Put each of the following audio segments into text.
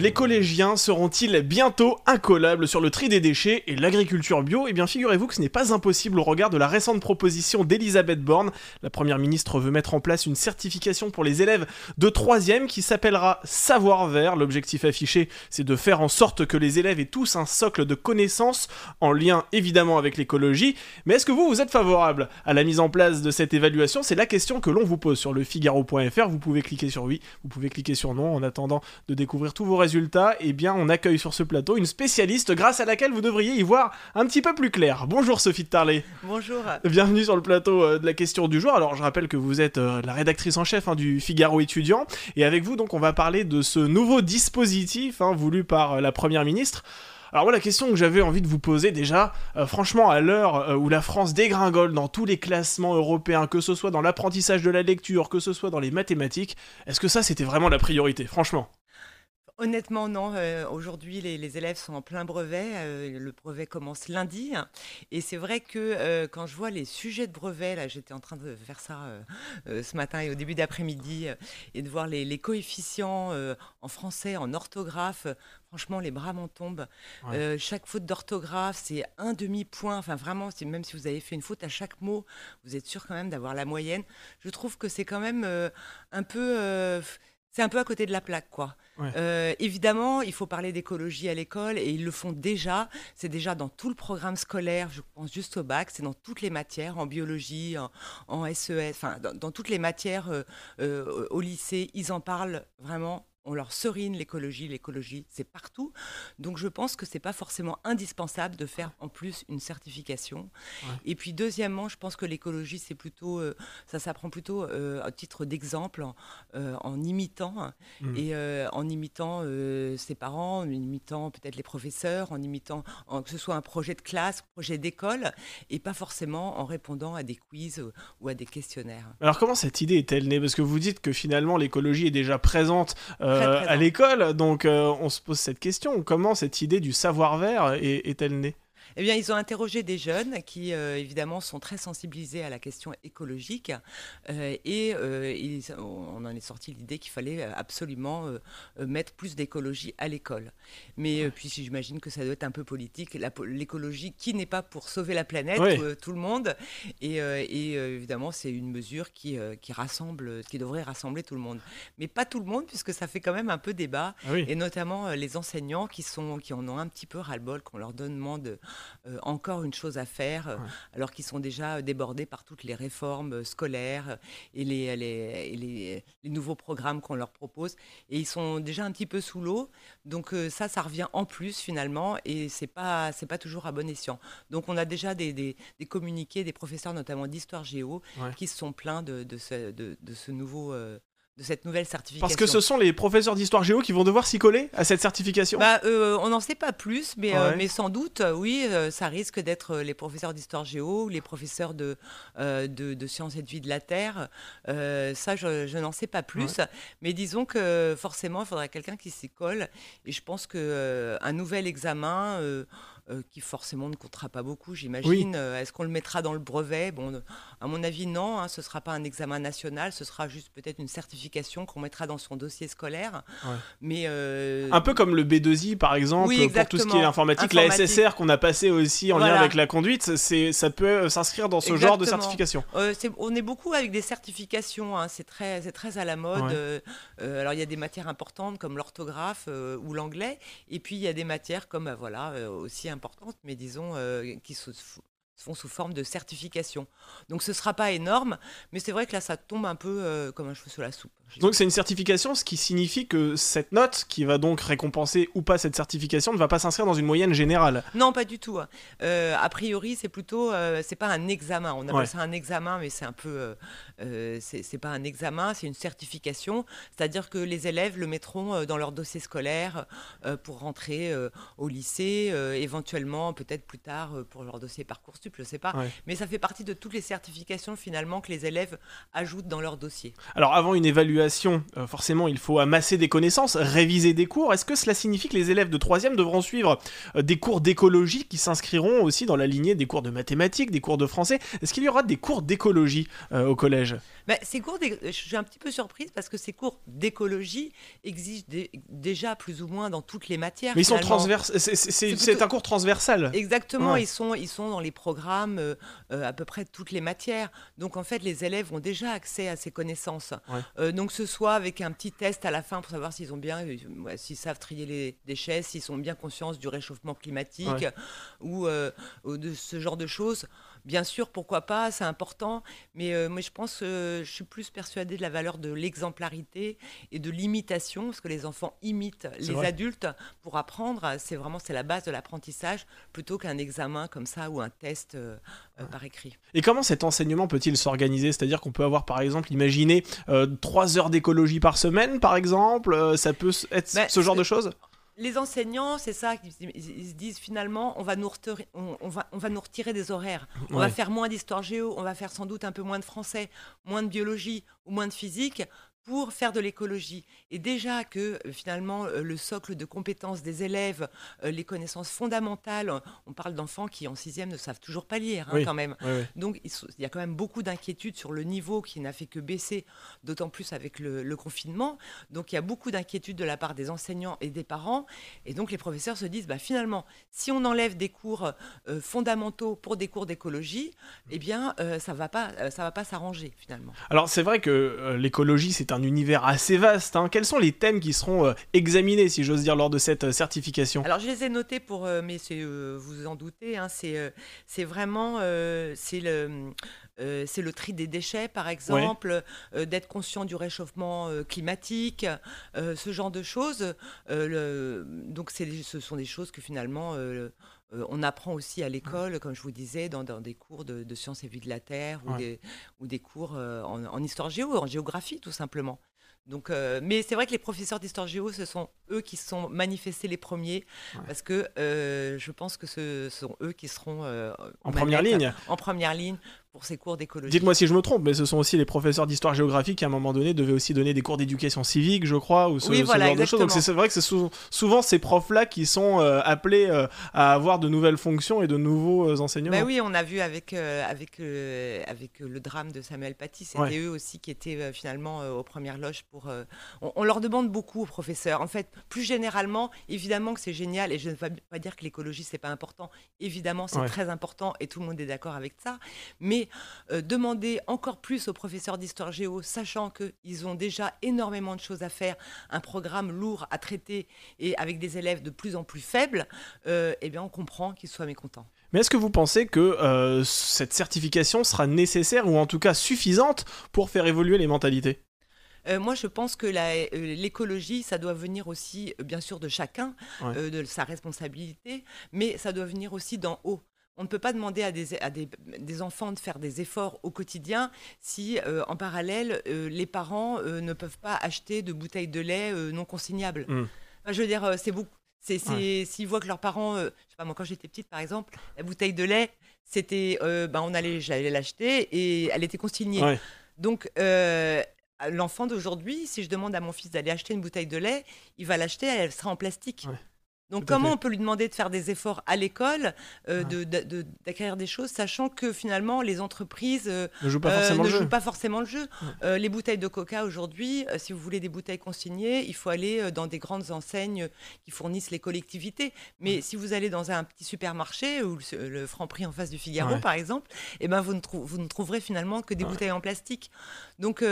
Les collégiens seront-ils bientôt incollables sur le tri des déchets et l'agriculture bio? Eh bien, figurez-vous que ce n'est pas impossible au regard de la récente proposition d'Elisabeth Borne. La première ministre veut mettre en place une certification pour les élèves de 3 qui s'appellera Savoir Vert. L'objectif affiché, c'est de faire en sorte que les élèves aient tous un socle de connaissances en lien évidemment avec l'écologie. Mais est-ce que vous, vous êtes favorable à la mise en place de cette évaluation? C'est la question que l'on vous pose sur le Figaro.fr. Vous pouvez cliquer sur oui, vous pouvez cliquer sur non en attendant de découvrir tous vos résultats résultat, eh bien, on accueille sur ce plateau une spécialiste grâce à laquelle vous devriez y voir un petit peu plus clair. Bonjour Sophie de Tarlet. Bonjour. Bienvenue sur le plateau euh, de la question du jour. Alors, je rappelle que vous êtes euh, la rédactrice en chef hein, du Figaro étudiant. Et avec vous, donc, on va parler de ce nouveau dispositif hein, voulu par euh, la Première ministre. Alors moi la question que j'avais envie de vous poser déjà, franchement à l'heure où la France dégringole dans tous les classements européens, que ce soit dans l'apprentissage de la lecture, que ce soit dans les mathématiques, est-ce que ça c'était vraiment la priorité, franchement? Honnêtement, non. Euh, aujourd'hui, les, élèves sont en plein brevet. Euh, le brevet commence lundi. Et c'est vrai que euh, quand je vois les sujets de brevet, là, j'étais en train de faire ça ce matin et au début d'après-midi, et de voir les, coefficients en français, en orthographe, franchement, les bras m'en tombent. chaque faute d'orthographe, c'est un demi-point. Enfin, vraiment, même si vous avez fait une faute à chaque mot, vous êtes sûr quand même d'avoir la moyenne. Je trouve que c'est quand même un peu c'est un peu à côté de la plaque, quoi. Euh, évidemment, il faut parler d'écologie à l'école et ils le font déjà. C'est déjà dans tout le programme scolaire, je pense juste au bac, c'est dans toutes les matières, en biologie, en, SES, enfin, dans, toutes les matières euh, euh, au lycée, ils en parlent vraiment on leur serine l'écologie, l'écologie, c'est partout. Donc je pense que c'est pas forcément indispensable de faire en plus une certification. Et puis deuxièmement, je pense que l'écologie, c'est plutôt, euh, ça s'apprend plutôt euh, à titre d'exemple, en, euh, imitant hein. mmh. et en imitant ses parents, en imitant peut-être les professeurs, en imitant que ce soit un projet de classe, projet d'école, et pas forcément en répondant à des quiz ou à des questionnaires. Alors comment cette idée est-elle née? Parce que vous dites que finalement l'écologie est déjà présente euh, à l'école. Donc euh, on se pose cette question, comment cette idée du savoir vert est-elle née? Eh bien, ils ont interrogé des jeunes qui, euh, évidemment, sont très sensibilisés à la question écologique. Euh, et euh, on en est sorti l'idée qu'il fallait absolument mettre plus d'écologie à l'école. Mais puis, j'imagine que ça doit être un peu politique. L'écologie qui n'est pas pour sauver la planète, tout le monde. Et, évidemment, c'est une mesure qui, qui, rassemble, qui devrait rassembler tout le monde. Mais pas tout le monde, puisque ça fait quand même un peu débat. Ah et notamment les enseignants qui, sont, qui en ont un petit peu ras-le-bol, qu'on leur demande euh, encore une chose à faire, euh, alors qu'ils sont déjà débordés par toutes les réformes euh, scolaires et les, les, nouveaux programmes qu'on leur propose. Et ils sont déjà un petit peu sous l'eau. Donc ça, ça revient en plus finalement, et c'est pas c'est pas toujours à bon escient. Donc on a déjà des, des, communiqués des professeurs, notamment d'histoire géo, qui se sont plaints de, de, ce, de, ce nouveau de cette nouvelle certification. Parce que ce sont les professeurs d'histoire géo qui vont devoir s'y coller à cette certification? Bah, euh, On n'en sait pas plus, mais, euh, mais sans doute, euh, oui, ça risque d'être les professeurs d'histoire géo, les professeurs de, de, sciences et de vie de la Terre. ça, je, n'en sais pas plus. Mais disons que forcément, il faudrait quelqu'un qui s'y colle. Et je pense qu'un nouvel examen euh, qui forcément ne comptera pas beaucoup, j'imagine. Euh, est-ce qu'on le mettra dans le brevet? Bon, à mon avis, non. Hein, ce ne sera pas un examen national, ce sera juste peut-être une certification qu'on mettra dans son dossier scolaire. Mais euh, un peu comme le B2I, par exemple, pour tout ce qui est informatique, la SSR qu'on a passé aussi en lien avec la conduite, c'est ça peut s'inscrire dans ce genre de certification. on est beaucoup avec des certifications. Hein, c'est très, très à la mode. alors il y a des matières importantes comme l'orthographe ou l'anglais, et puis il y a des matières comme voilà aussi un importantes, mais disons, euh, qui se font sous forme de certification. Donc ce ne sera pas énorme, mais c'est vrai que là, ça tombe un peu euh, comme un cheveu sur la soupe. Donc c'est une certification, ce qui signifie que cette note, qui va donc récompenser ou pas cette certification, ne va pas s'inscrire dans une moyenne générale. Non, pas du tout. Hein. Euh, a priori, c'est plutôt, euh, c'est pas un examen. On appelle ça un examen, mais c'est un peu, c'est pas un examen, c'est une certification. C'est-à-dire que les élèves le mettront dans leur dossier scolaire pour rentrer au lycée, éventuellement peut-être plus tard pour leur dossier parcours Je sais pas. Ouais. Mais ça fait partie de toutes les certifications finalement que les élèves ajoutent dans leur dossier. Alors avant une évaluation, euh, forcément il faut amasser des connaissances, réviser des cours. Est-ce que cela signifie que les élèves de 3 devront suivre euh, des cours d'écologie qui s'inscriront aussi dans la lignée des cours de mathématiques, des cours de français? Est-ce qu'il y aura des cours d'écologie euh, au collège? Ben, ces cours, je suis un petit peu surprise parce que ces cours d'écologie existent dé- déjà plus ou moins dans toutes les matières. Mais ils sont finalement. transversaux, c'est- plutôt- un cours transversal. Exactement, Ouais. ils, sont, ils sont dans les programmes euh, euh, à peu près toutes les matières. Donc en fait, les élèves ont déjà accès à ces connaissances. Ouais. Euh, donc ce soit avec un petit test à la fin pour savoir s'ils ont bien, ouais, s'ils savent trier les déchets, s'ils sont bien conscients du réchauffement climatique Ouais. ou, ou de ce genre de choses. Bien sûr, pourquoi pas, c'est important. Mais euh, moi, je pense, euh, je suis plus persuadée de la valeur de l'exemplarité et de l'imitation, parce que les enfants imitent les vrai. adultes pour apprendre. C'est vraiment c'est la base de l'apprentissage plutôt qu'un examen comme ça ou un test euh, euh, par écrit. Et comment cet enseignement peut-il s'organiser? C'est-à-dire qu'on peut avoir par exemple, imaginez, 3 heures d'écologie par semaine par exemple? Ça peut être Ben, ce genre de choses? Les enseignants, c'est ça, ils, se disent finalement, on va nous retirer, on, on va, on va nous retirer des horaires. On Ouais. va faire moins d'histoire géo, on va faire sans doute un peu moins de français, moins de biologie ou moins de physique pour faire de l'écologie. Et déjà que euh, finalement euh, le socle de compétences des élèves, euh, les connaissances fondamentales, on parle d'enfants qui en sixième ne savent toujours pas lire hein, Oui. quand même. Donc il y a quand même beaucoup d'inquiétudes sur le niveau qui n'a fait que baisser, d'autant plus avec le, le confinement. Donc il y a beaucoup d'inquiétudes de la part des enseignants et des parents. Et donc les professeurs se disent, bah, finalement, si on enlève des cours euh, fondamentaux pour des cours d'écologie, eh bien euh, ça va pas, ça va pas s'arranger finalement. Alors c'est vrai que euh, l'écologie c'est un univers assez vaste. hein. Quels sont les thèmes qui seront euh, examinés, si j'ose dire, lors de cette euh, certification? Alors je les ai notés pour, euh, mais c'est, vous en doutez, hein, c'est, c'est vraiment, c'est le, euh, c'est le tri des déchets par exemple, euh, d'être conscient du réchauffement euh, climatique, ce genre de choses. Le- donc c'est, ce sont des choses que finalement euh, on apprend aussi à l'école, comme je vous disais, dans, dans des cours de, de sciences et vie de la terre ou Ouais. des, ou des cours euh, en, en histoire géo, en géographie tout simplement. Donc, euh, mais c'est vrai que les professeurs d'histoire géo, ce sont eux qui se sont manifestés les premiers, Ouais. parce que je pense que ce sont eux qui seront En première ligne. En première ligne pour ces cours d'écologie. Dites-moi si je me trompe, mais ce sont aussi les professeurs d'histoire géographique qui à un moment donné devaient aussi donner des cours d'éducation civique, je crois, ou ce, Oui, ce voilà, genre de choses. Donc c'est vrai que c'est sou- souvent ces profs-là qui sont euh, appelés euh, à avoir de nouvelles fonctions et de nouveaux euh, enseignements. Ben oui, on a vu avec, euh, avec, avec le drame de Samuel Paty, c'était Ouais. eux aussi qui étaient finalement aux premières loges pour. on, on leur demande beaucoup aux professeurs. En fait, plus généralement, évidemment que c'est génial, et je ne veux pas dire que l'écologie c'est pas important. Évidemment, c'est Ouais. très important et tout le monde est d'accord avec ça. Mais euh, demander encore plus aux professeurs d'histoire géo, sachant qu'ils ont déjà énormément de choses à faire, un programme lourd à traiter et avec des élèves de plus en plus faibles, euh, eh bien, on comprend qu'ils soient mécontents. Mais est-ce que vous pensez que euh, cette certification sera nécessaire ou en tout cas suffisante pour faire évoluer les mentalités? Euh, moi, je pense que euh, l'écologie, ça doit venir aussi, bien sûr, de chacun, Ouais. euh, de sa responsabilité, mais ça doit venir aussi d'en haut. On ne peut pas demander à des, à des, des enfants de faire des efforts au quotidien si, euh, en parallèle, euh, les parents euh, ne peuvent pas acheter de bouteilles de lait non consignables. Mm. Enfin, je veux dire, c'est beaucoup. S'ils voient que leurs parents, je sais pas, moi quand j'étais petite par exemple, la bouteille de lait, c'était, ben, on allait, j'allais l'acheter et elle était consignée. Ouais. Donc, l'enfant d'aujourd'hui, si je demande à mon fils d'aller acheter une bouteille de lait, il va l'acheter, elle sera en plastique. Ouais. Donc, Tout comment on peut lui demander de faire des efforts à l'école, euh, de- de- d'acquérir des choses, sachant que finalement, les entreprises euh, Ne pas euh, forcément ne le jeu. jouent pas forcément le jeu. Les bouteilles de coca aujourd'hui, si vous voulez des bouteilles consignées, il faut aller dans des grandes enseignes qui fournissent les collectivités. Mais si vous allez dans un petit supermarché ou le, le Franprix en face du Figaro, Ouais. par exemple, eh ben vous, ne vous ne trouverez finalement que des bouteilles en plastique. Donc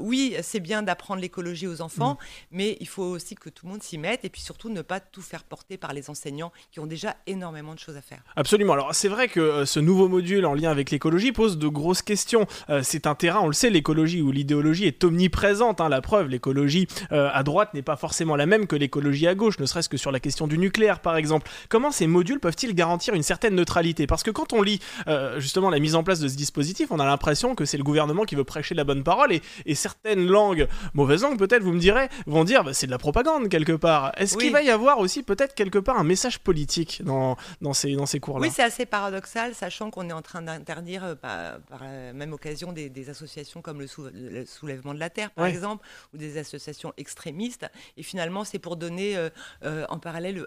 oui, c'est bien d'apprendre l'écologie aux enfants, Mm. mais il faut aussi que tout le monde s'y mette et puis surtout ne pas tout faire porter par les enseignants qui ont déjà énormément de choses à faire. Absolument. Alors c'est vrai que euh, ce nouveau module en lien avec l'écologie pose de grosses questions. Euh, c'est un terrain, on le sait, l'écologie où l'idéologie est omniprésente. hein. la preuve, l'écologie euh, à droite n'est pas forcément la même que l'écologie à gauche, ne serait-ce que sur la question du nucléaire par exemple. Comment ces modules peuvent-ils garantir une certaine neutralité? Parce que quand on lit euh, justement la mise en place de ce dispositif, on a l'impression que c'est le gouvernement qui veut prêcher la bonne parole et, et certaines langues, mauvaises langues peut-être, vous me direz, vont dire bah, c'est de la propagande quelque part. Est-ce Oui. qu'il va y avoir aussi peut-être quelque part un message politique dans, dans ces, dans ces cours-là. Oui, c'est assez paradoxal, sachant qu'on est en train d'interdire, euh, par, par, la même occasion, des, des associations comme le, sou, le, Soulèvement de la Terre, par ouais. exemple, ou des associations extrémistes. Et finalement, c'est pour donner euh, euh, en parallèle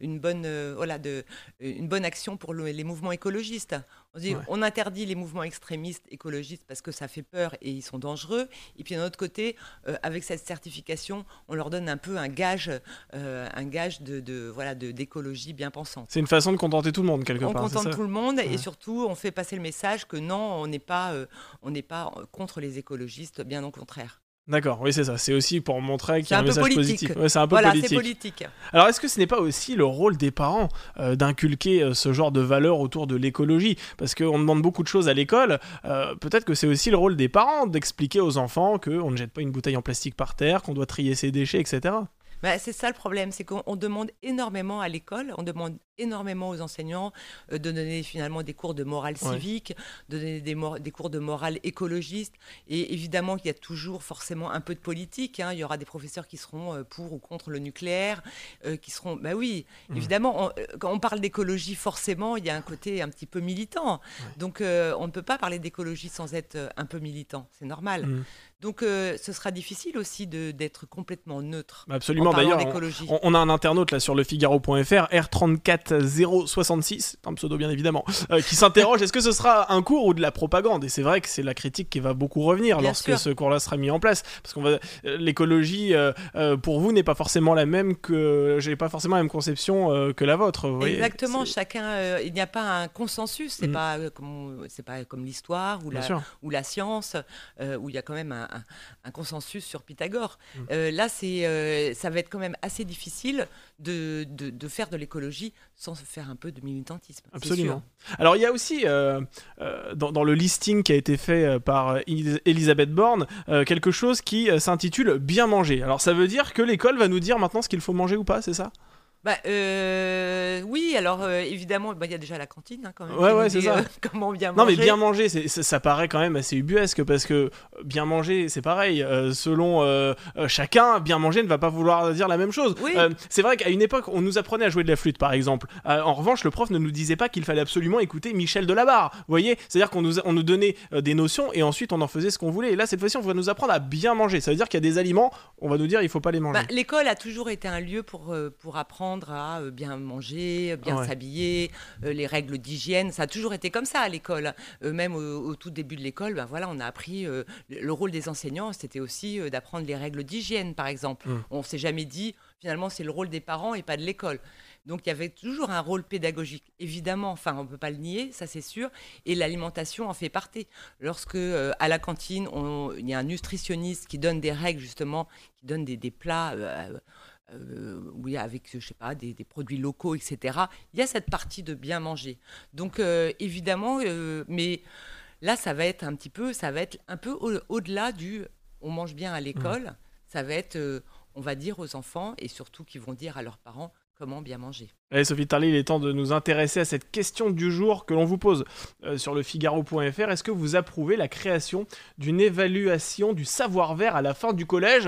une, bonne, voilà, de, une bonne action pour le, les mouvements écologistes. On dit, ouais. on interdit les mouvements extrémistes écologistes parce que ça fait peur et ils sont dangereux. Et puis d'un autre côté, euh, avec cette certification, on leur donne un peu un gage, euh, un gage de, de voilà d'écologie bien pensante. C'est une façon de contenter tout le monde quelque on part. On contente tout le monde ouais. et surtout on fait passer le message que non, on n'est pas, euh, on n'est pas contre les écologistes, bien au contraire. D'accord, oui c'est ça. C'est aussi pour montrer qu'il y a un, un message politique. positif. Ouais, c'est un peu voilà, politique. politique. Alors est-ce que ce n'est pas aussi le rôle des parents euh, d'inculquer euh, ce genre de valeurs autour de l'écologie? Parce qu'on demande beaucoup de choses à l'école. Euh, peut-être que c'est aussi le rôle des parents d'expliquer aux enfants qu'on ne jette pas une bouteille en plastique par terre, qu'on doit trier ses déchets, etc. Bah, c'est ça le problème, c'est qu'on demande énormément à l'école, on demande énormément aux enseignants euh, de donner finalement des cours de morale ouais. civique, de donner des, des, cours de morale écologiste. Et évidemment qu'il y a toujours forcément un peu de politique. Hein. Il y aura des professeurs qui seront euh, pour ou contre le nucléaire, euh, qui seront. Bah oui, mmh. évidemment, on, quand on parle d'écologie, forcément, il y a un côté un petit peu militant. Ouais. Donc on ne peut pas parler d'écologie sans être un peu militant. C'est normal. Mmh. Donc, euh, ce sera difficile aussi d'être complètement neutre. Absolument. D'ailleurs, on, on, a un internaute là sur le Figaro.fr, R34066, un pseudo bien évidemment, euh, qui s'interroge est-ce que ce sera un cours ou de la propagande? Et c'est vrai que c'est la critique qui va beaucoup revenir bien lorsque sûr. ce cours-là sera mis en place, parce qu'on va euh, l'écologie euh, pour vous n'est pas forcément la même que j'ai pas forcément la même conception que la vôtre. Exactement. Chacun, il n'y a pas un consensus. C'est mm. pas comme c'est pas comme l'histoire ou la ou la science où il y a quand même un, un, un consensus sur Pythagore. Mm. Euh, là, c'est, euh, ça va être quand même assez difficile de, de, de faire de l'écologie sans se faire un peu de militantisme. Absolument. Alors, il y a aussi, euh, dans, dans, le listing qui a été fait par Elisabeth Borne, quelque chose qui s'intitule Bien manger. Alors, ça veut dire que l'école va nous dire maintenant ce qu'il faut manger ou pas, c'est ça? Bah, euh, oui, alors euh, évidemment, il bah, y a déjà la cantine hein, quand même. Ouais, ouais, c'est ça. Euh, comment bien non, manger. mais bien manger, c'est, ça, ça, paraît quand même assez ubuesque parce que bien manger, c'est pareil. Euh, selon euh, chacun, bien manger ne va pas vouloir dire la même chose. Oui. c'est vrai qu'à une époque, on nous apprenait à jouer de la flûte, par exemple. en revanche, le prof ne nous disait pas qu'il fallait absolument écouter Michel Delabarre. Vous voyez C'est-à-dire qu'on nous, on nous donnait des notions et ensuite on en faisait ce qu'on voulait. Et là, cette fois-ci, on va nous apprendre à bien manger. Ça veut dire qu'il y a des aliments, on va nous dire il faut pas les manger. Bah, l'école a toujours été un lieu pour, pour apprendre à bien manger, bien ouais. s'habiller, euh, les règles d'hygiène. Ça a toujours été comme ça à l'école. Euh, même au, au, tout début de l'école, ben voilà, on a appris euh, le rôle des enseignants, c'était aussi d'apprendre les règles d'hygiène, par exemple. Mm. On s'est jamais dit finalement c'est le rôle des parents et pas de l'école. Donc il y avait toujours un rôle pédagogique, évidemment, enfin on ne peut pas le nier, ça c'est sûr, et l'alimentation en fait partie. Lorsque euh, à la cantine, il y a un nutritionniste qui donne des règles justement, qui donne des, des plats euh, euh, oui, avec, je sais pas, des, des, produits locaux, etc. Il y a cette partie de bien manger. Donc, euh, évidemment, euh, mais là, ça va être un petit peu, ça va être un peu au-delà du on mange bien à l'école. Mmh. Ça va être, on va dire aux enfants, et surtout qui vont dire à leurs parents, comment bien manger. Allez Sophie Tarly, il est temps de nous intéresser à cette question du jour que l'on vous pose euh, sur le Figaro.fr. Est-ce que vous approuvez la création d'une évaluation du savoir-faire à la fin du collège?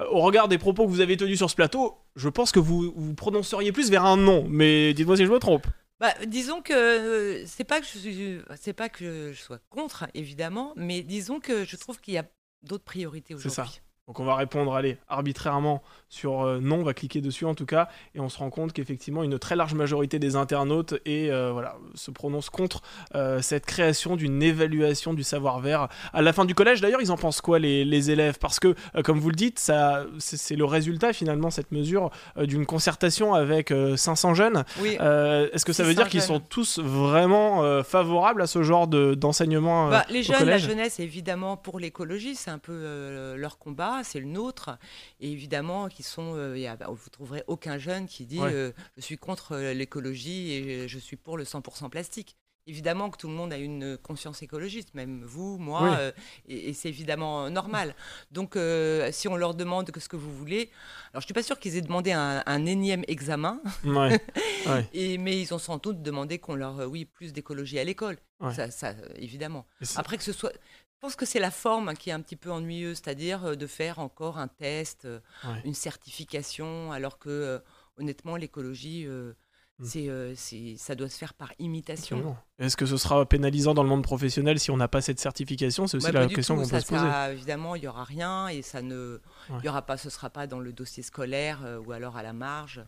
Euh, Au regard des propos que vous avez tenus sur ce plateau, je pense que vous vous prononceriez plus vers un non, mais dites-moi si je me trompe. Bah, disons que euh, c'est pas que je suis, c'est pas que je sois contre évidemment, mais disons que je trouve qu'il y a d'autres priorités aujourd'hui. Donc on va répondre, allez, arbitrairement sur euh, non, on va cliquer dessus en tout cas, et on se rend compte qu'effectivement une très large majorité des internautes et euh, voilà se prononce contre euh, cette création d'une évaluation du savoir-faire à la fin du collège. D'ailleurs, ils en pensent quoi les, les élèves? Parce que comme vous le dites, ça c'est le résultat finalement cette mesure d'une concertation avec 500 jeunes. Oui. Est-ce que ça veut dire qu'ils sont tous vraiment favorables à ce genre d'enseignement bah, Les jeunes, la jeunesse, évidemment pour l'écologie, c'est un peu leur combat c'est le nôtre. Et évidemment, qui sont, euh, y a, bah, vous trouverez aucun jeune qui dit ouais. euh, je suis contre euh, l'écologie et je suis pour le 100% plastique. Évidemment que tout le monde a une conscience écologiste, même vous, moi, Oui. euh, et, et c'est évidemment normal. Donc, euh, si on leur demande que ce que vous voulez, alors je suis pas sûre qu'ils aient demandé un, un énième examen, Ouais. Ouais. et, mais ils ont sans doute demandé qu'on leur, euh, oui, plus d'écologie à l'école. Ouais. Ça, ça, euh, évidemment. Après que ce soit, je pense que c'est la forme qui est un petit peu ennuyeuse, c'est-à-dire euh, de faire encore un test, euh, une certification, alors que euh, honnêtement, l'écologie, euh. C'est, euh, c'est- ça doit se faire par imitation. Est-ce que ce sera pénalisant dans le monde professionnel si on n'a pas cette certification? C'est aussi Ouais, la pas question qu'on Ça, peut se poser. ça, évidemment, il y aura rien et ça ne, Ouais. il y aura pas, ce sera pas dans le dossier scolaire euh, ou alors à la marge.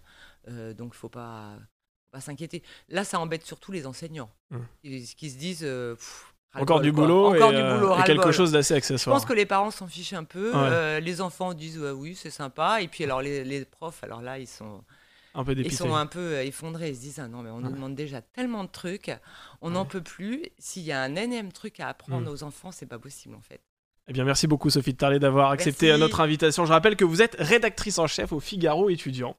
Euh, donc, faut pas, faut pas s'inquiéter. Là, ça embête surtout les enseignants Mm. qui, qui se disent euh, pff, Encore du boulot, encore et, du boulot, et quelque chose d'assez Je accessoire. pense que les parents s'en fichent un peu. Ouais. euh, les enfants disent ouais, oui, c'est sympa. Et puis alors les, les profs, alors là, ils sont, Un peu ils sont un peu euh, effondrés. Ils se disent ah non mais on nous demande déjà tellement de trucs, on n'en Ouais. peut plus. S'il y a un énième truc à apprendre Mm. aux enfants, c'est pas possible en fait. Eh bien, merci beaucoup Sophie de Tarlet d'avoir accepté Merci. notre invitation. Je rappelle que vous êtes rédactrice en chef au Figaro étudiant.